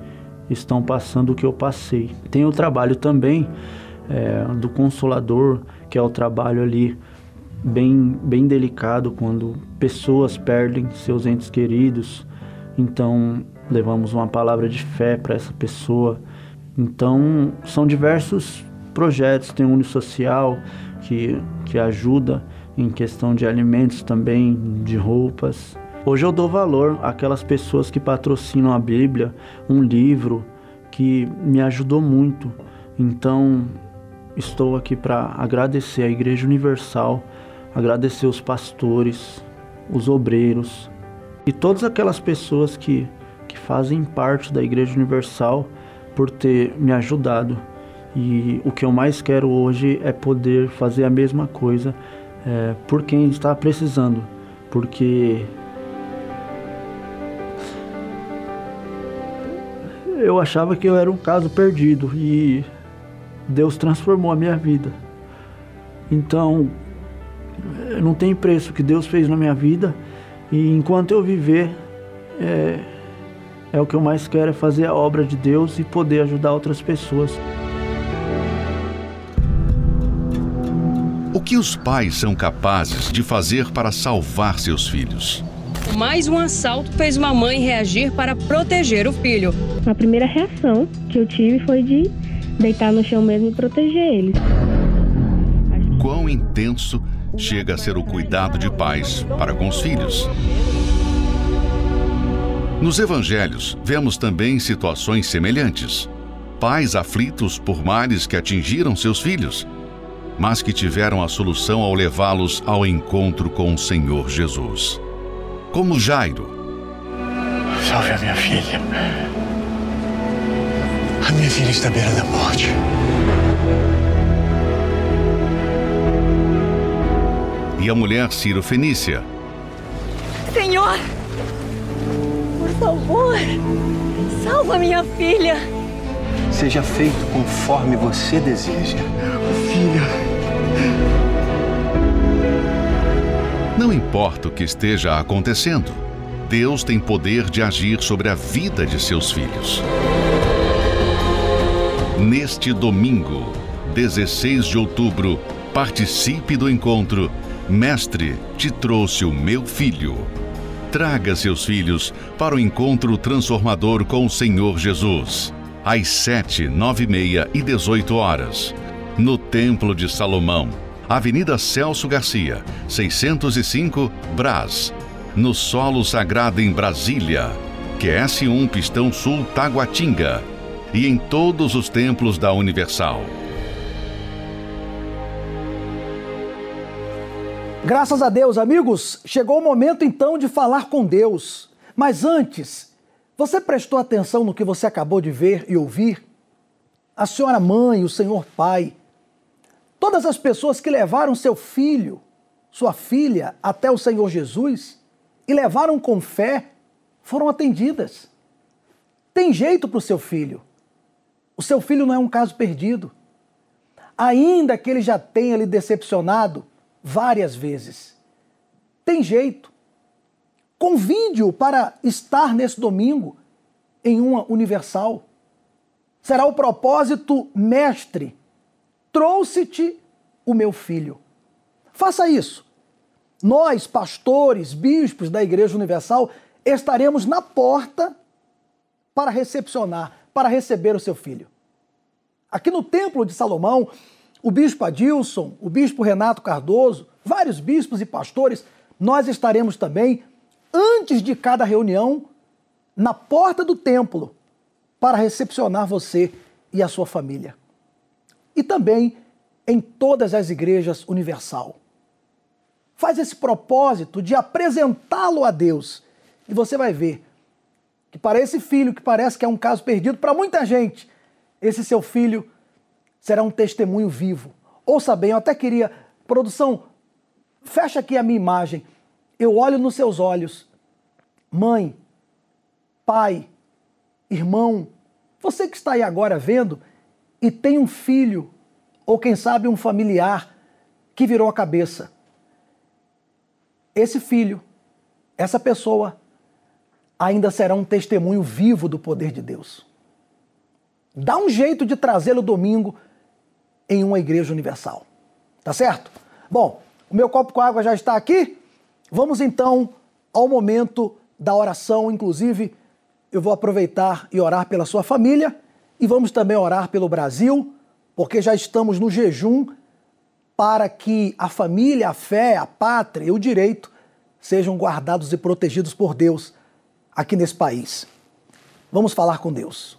estão passando o que eu passei. Tem o trabalho também é, do consolador, que é o trabalho ali bem, bem delicado quando pessoas perdem seus entes queridos. Então levamos uma palavra de fé para essa pessoa. Então são diversos projetos, tem o Uni Social que, que ajuda em questão de alimentos também, de roupas. Hoje eu dou valor àquelas pessoas que patrocinam a Bíblia, um livro que me ajudou muito Então, estou aqui para agradecer a Igreja Universal, agradecer os pastores, os obreiros e todas aquelas pessoas que, que fazem parte da Igreja Universal por ter me ajudado. E o que eu mais quero hoje é poder fazer a mesma coisa é, por quem está precisando, porque eu achava que eu era um caso perdido e Deus transformou a minha vida. Então, não tem preço que Deus fez na minha vida e enquanto eu viver, é, é o que eu mais quero é fazer a obra de Deus e poder ajudar outras pessoas. O que os pais são capazes de fazer para salvar seus filhos? Mais um assalto fez uma mãe reagir para proteger o filho. A primeira reação que eu tive foi de deitar no chão mesmo e proteger eles. Quão intenso chega a ser o cuidado de pais para com os filhos? Nos evangelhos, vemos também situações semelhantes. Pais aflitos por males que atingiram seus filhos, mas que tiveram a solução ao levá-los ao encontro com o Senhor Jesus. Como Jairo. Salve a minha filha. A minha filha está à beira da morte. E a mulher Ciro Fenícia. Senhor, por favor, salva minha filha. Seja feito conforme você deseja. Filha. Não importa o que esteja acontecendo, Deus tem poder de agir sobre a vida de seus filhos. Neste domingo, 16 de outubro, participe do encontro Mestre, te trouxe o meu filho. Traga seus filhos para o encontro transformador com o Senhor Jesus. Às 7, 9 e meia e 18 horas. No Templo de Salomão, Avenida Celso Garcia, 605, Brás. No Solo Sagrado em Brasília, QS1 Pistão Sul Taguatinga. E em todos os templos da Universal. Graças a Deus, amigos, chegou o momento então de falar com Deus. Mas antes, você prestou atenção no que você acabou de ver e ouvir? A senhora mãe, o senhor pai, todas as pessoas que levaram seu filho, sua filha até o Senhor Jesus e levaram com fé, foram atendidas. Tem jeito para o seu filho. O seu filho não é um caso perdido. Ainda que ele já tenha lhe decepcionado, várias vezes. Tem jeito. Convide-o para estar nesse domingo em uma universal. Será o propósito mestre. Trouxe-te o meu filho. Faça isso. Nós, pastores, bispos da Igreja Universal, estaremos na porta para recepcionar, para receber o seu filho. Aqui no Templo de Salomão, o bispo Adilson, o bispo Renato Cardoso, vários bispos e pastores, nós estaremos também, antes de cada reunião, na porta do templo, para recepcionar você e a sua família. E também em todas as igrejas universal. Faz esse propósito de apresentá-lo a Deus. E você vai ver que para esse filho, que parece que é um caso perdido, para muita gente, esse seu filho será um testemunho vivo. Ouça bem, eu até queria, produção, fecha aqui a minha imagem. Eu olho nos seus olhos. Mãe, pai, irmão, você que está aí agora vendo e tem um filho, ou quem sabe um familiar que virou a cabeça. Esse filho, essa pessoa, ainda será um testemunho vivo do poder de Deus. Dá um jeito de trazê-lo domingo em uma igreja universal. Tá certo? Bom, o meu copo com água já está aqui. Vamos então ao momento da oração. Inclusive, eu vou aproveitar e orar pela sua família e vamos também orar pelo Brasil, porque já estamos no jejum para que a família, a fé, a pátria e o direito sejam guardados e protegidos por Deus aqui nesse país. Vamos falar com Deus.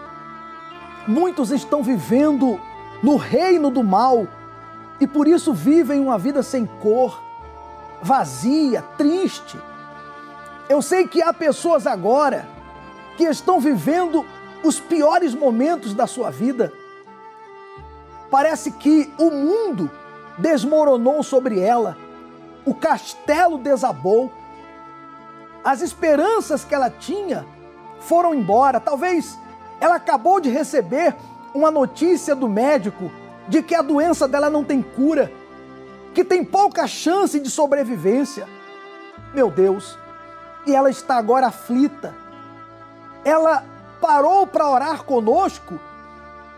Muitos estão vivendo no reino do mal e por isso vivem uma vida sem cor vazia, triste. Eu sei que há pessoas agora que estão vivendo os piores momentos da sua vida. Parece que o mundo desmoronou sobre ela, o castelo desabou, as esperanças que ela tinha foram embora. Talvez ela acabou de receber uma notícia do médico de que a doença dela não tem cura que tem pouca chance de sobrevivência. Meu Deus, e ela está agora aflita. Ela parou para orar conosco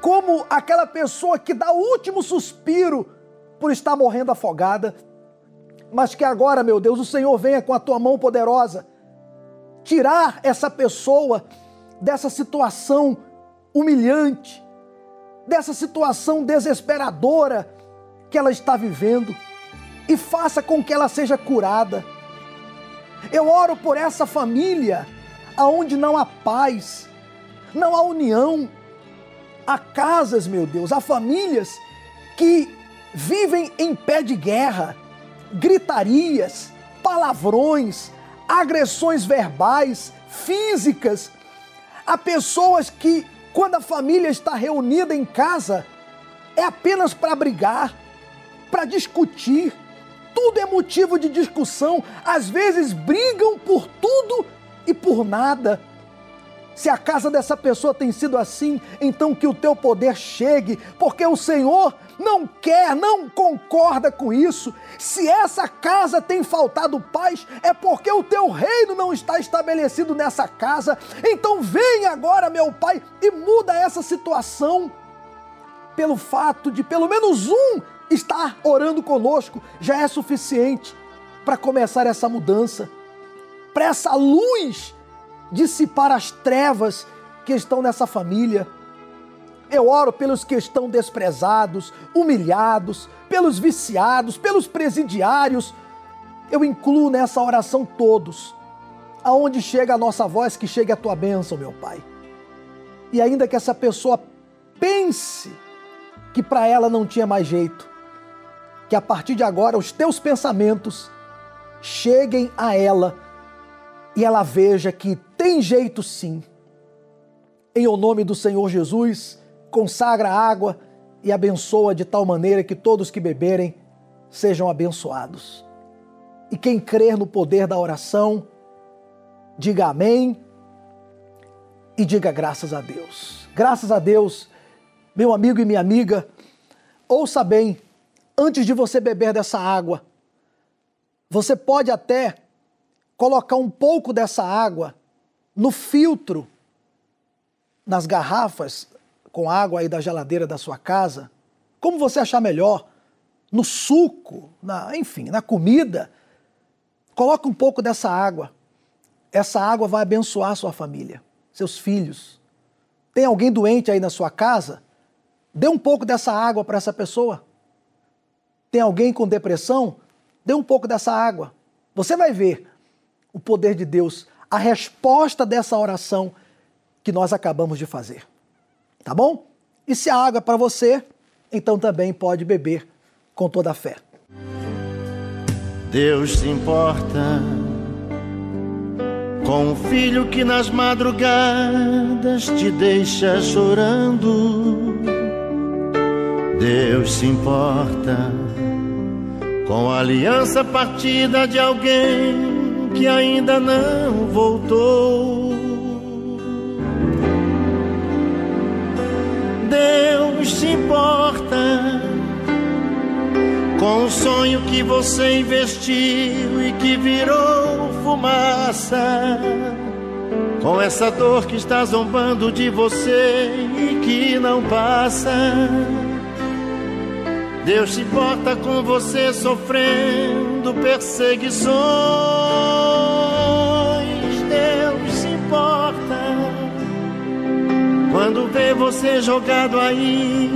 como aquela pessoa que dá o último suspiro por estar morrendo afogada. Mas que agora, meu Deus, o Senhor venha com a tua mão poderosa tirar essa pessoa dessa situação humilhante, dessa situação desesperadora que ela está vivendo e faça com que ela seja curada. Eu oro por essa família aonde não há paz, não há união, há casas, meu Deus, há famílias que vivem em pé de guerra, gritarias, palavrões, agressões verbais, físicas. Há pessoas que, quando a família está reunida em casa, é apenas para brigar, para discutir. Tudo é motivo de discussão. Às vezes brigam por tudo e por nada. Se a casa dessa pessoa tem sido assim, então que o teu poder chegue, porque o Senhor não quer, não concorda com isso. Se essa casa tem faltado paz, é porque o teu reino não está estabelecido nessa casa. Então vem agora, meu Pai, e muda essa situação. Pelo fato de pelo menos um estar orando conosco já é suficiente para começar essa mudança, para essa luz dissipar as trevas que estão nessa família. Eu oro pelos que estão desprezados, humilhados, pelos viciados, pelos presidiários. Eu incluo nessa oração todos. Aonde chega a nossa voz, que chegue a tua bênção, meu Pai. E ainda que essa pessoa pense que para ela não tinha mais jeito, que a partir de agora os teus pensamentos cheguem a ela e ela veja que tem jeito sim. Em o nome do Senhor Jesus, consagra a água e abençoa de tal maneira que todos que beberem sejam abençoados. E quem crer no poder da oração, diga amém e diga graças a Deus. Graças a Deus, meu amigo e minha amiga, ouça bem antes de você beber dessa água. Você pode até colocar um pouco dessa água no filtro, nas garrafas com água aí da geladeira da sua casa, como você achar melhor, no suco, na, enfim, na comida. Coloque um pouco dessa água. Essa água vai abençoar sua família, seus filhos. Tem alguém doente aí na sua casa? Dê um pouco dessa água para essa pessoa. Tem alguém com depressão? Dê um pouco dessa água. Você vai ver o poder de Deus, a resposta dessa oração que nós acabamos de fazer. Tá bom? E se a água é para você, então também pode beber com toda a fé. Deus se importa com o filho que nas madrugadas te deixa chorando. Deus se importa com a aliança partida de alguém que ainda não voltou. Deus se importa com o sonho que você investiu e que virou fumaça. com essa dor que está zombando de você e que não passa. Deus se importa com você sofrendo perseguições. Quando vê você jogado aí,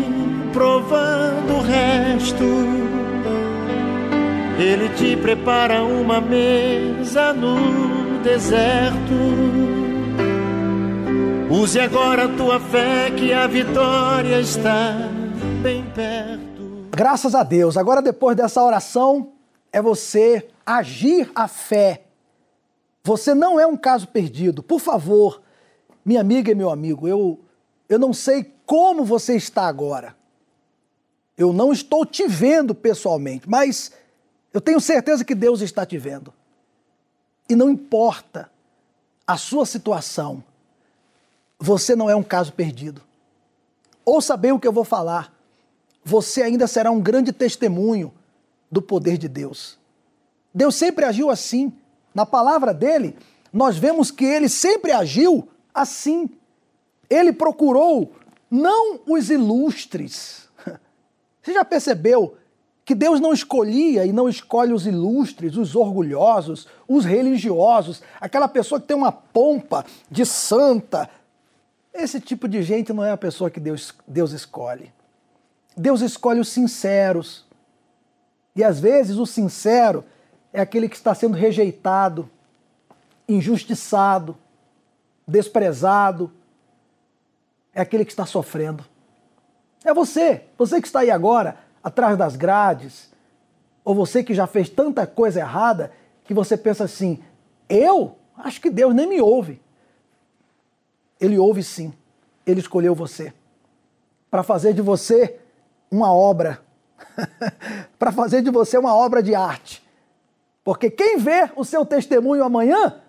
provando o resto. Ele te prepara uma mesa no deserto. Use agora a tua fé que a vitória está bem perto. Graças a Deus. Agora, depois dessa oração, é você agir a fé. Você não é um caso perdido. Por favor, minha amiga e meu amigo, eu, eu não sei como você está agora. Eu não estou te vendo pessoalmente, mas eu tenho certeza que Deus está te vendo. E não importa a sua situação, você não é um caso perdido. Ouça bem o que eu vou falar. Você ainda será um grande testemunho do poder de Deus. Deus sempre agiu assim. Na palavra dele, nós vemos que ele sempre agiu assim. Ele procurou não os ilustres. Você já percebeu que Deus não escolhia e não escolhe os ilustres, os orgulhosos, os religiosos, aquela pessoa que tem uma pompa de santa, esse tipo de gente não é a pessoa que Deus, Deus escolhe. Deus escolhe os sinceros. E às vezes o sincero é aquele que está sendo rejeitado, injustiçado, desprezado. É aquele que está sofrendo. É você, você que está aí agora, atrás das grades, ou você que já fez tanta coisa errada que você pensa assim: eu acho que Deus nem me ouve. Ele ouve sim. Ele escolheu você para fazer de você uma obra, para fazer de você uma obra de arte. Porque quem vê o seu testemunho amanhã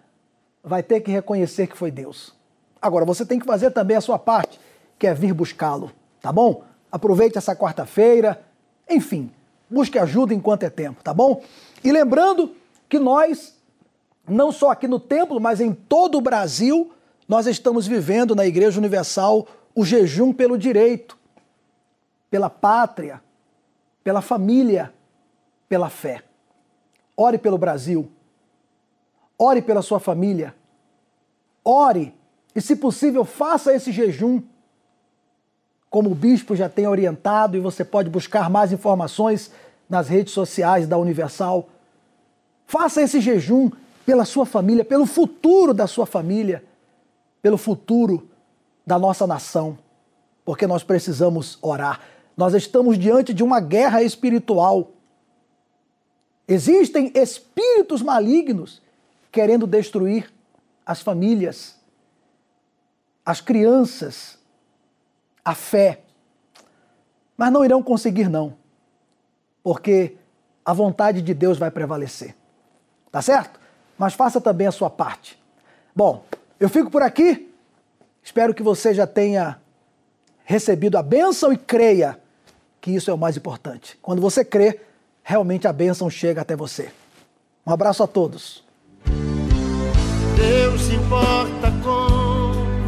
vai ter que reconhecer que foi Deus. Agora, você tem que fazer também a sua parte, que é vir buscá-lo, tá bom? Aproveite essa quarta-feira, enfim, busque ajuda enquanto é tempo, tá bom? E lembrando que nós, não só aqui no templo, mas em todo o Brasil, nós estamos vivendo na Igreja Universal o jejum pelo direito, pela pátria, pela família, pela fé. Ore pelo Brasil. Ore pela sua família. Ore e, se possível, faça esse jejum. Como o bispo já tem orientado, e você pode buscar mais informações nas redes sociais da Universal. Faça esse jejum pela sua família, pelo futuro da sua família pelo futuro da nossa nação, porque nós precisamos orar. Nós estamos diante de uma guerra espiritual. Existem espíritos malignos querendo destruir as famílias, as crianças, a fé. Mas não irão conseguir, não, porque a vontade de Deus vai prevalecer. Tá certo? Mas faça também a sua parte. Bom, eu fico por aqui. Espero que você já tenha recebido a bênção e creia que isso é o mais importante. Quando você crê, realmente a bênção chega até você. Um abraço a todos. Deus importa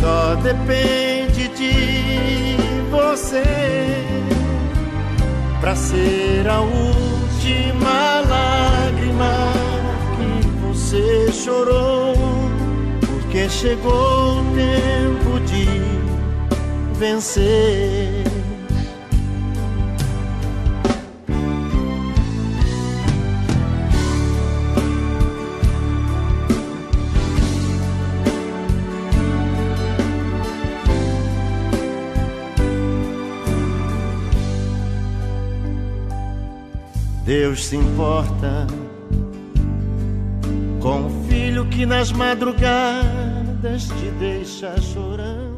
Só depende de você para ser a última lágrima que você chorou, porque chegou o tempo de vencer. Deus se importa com o filho que nas madrugadas te deixa chorando.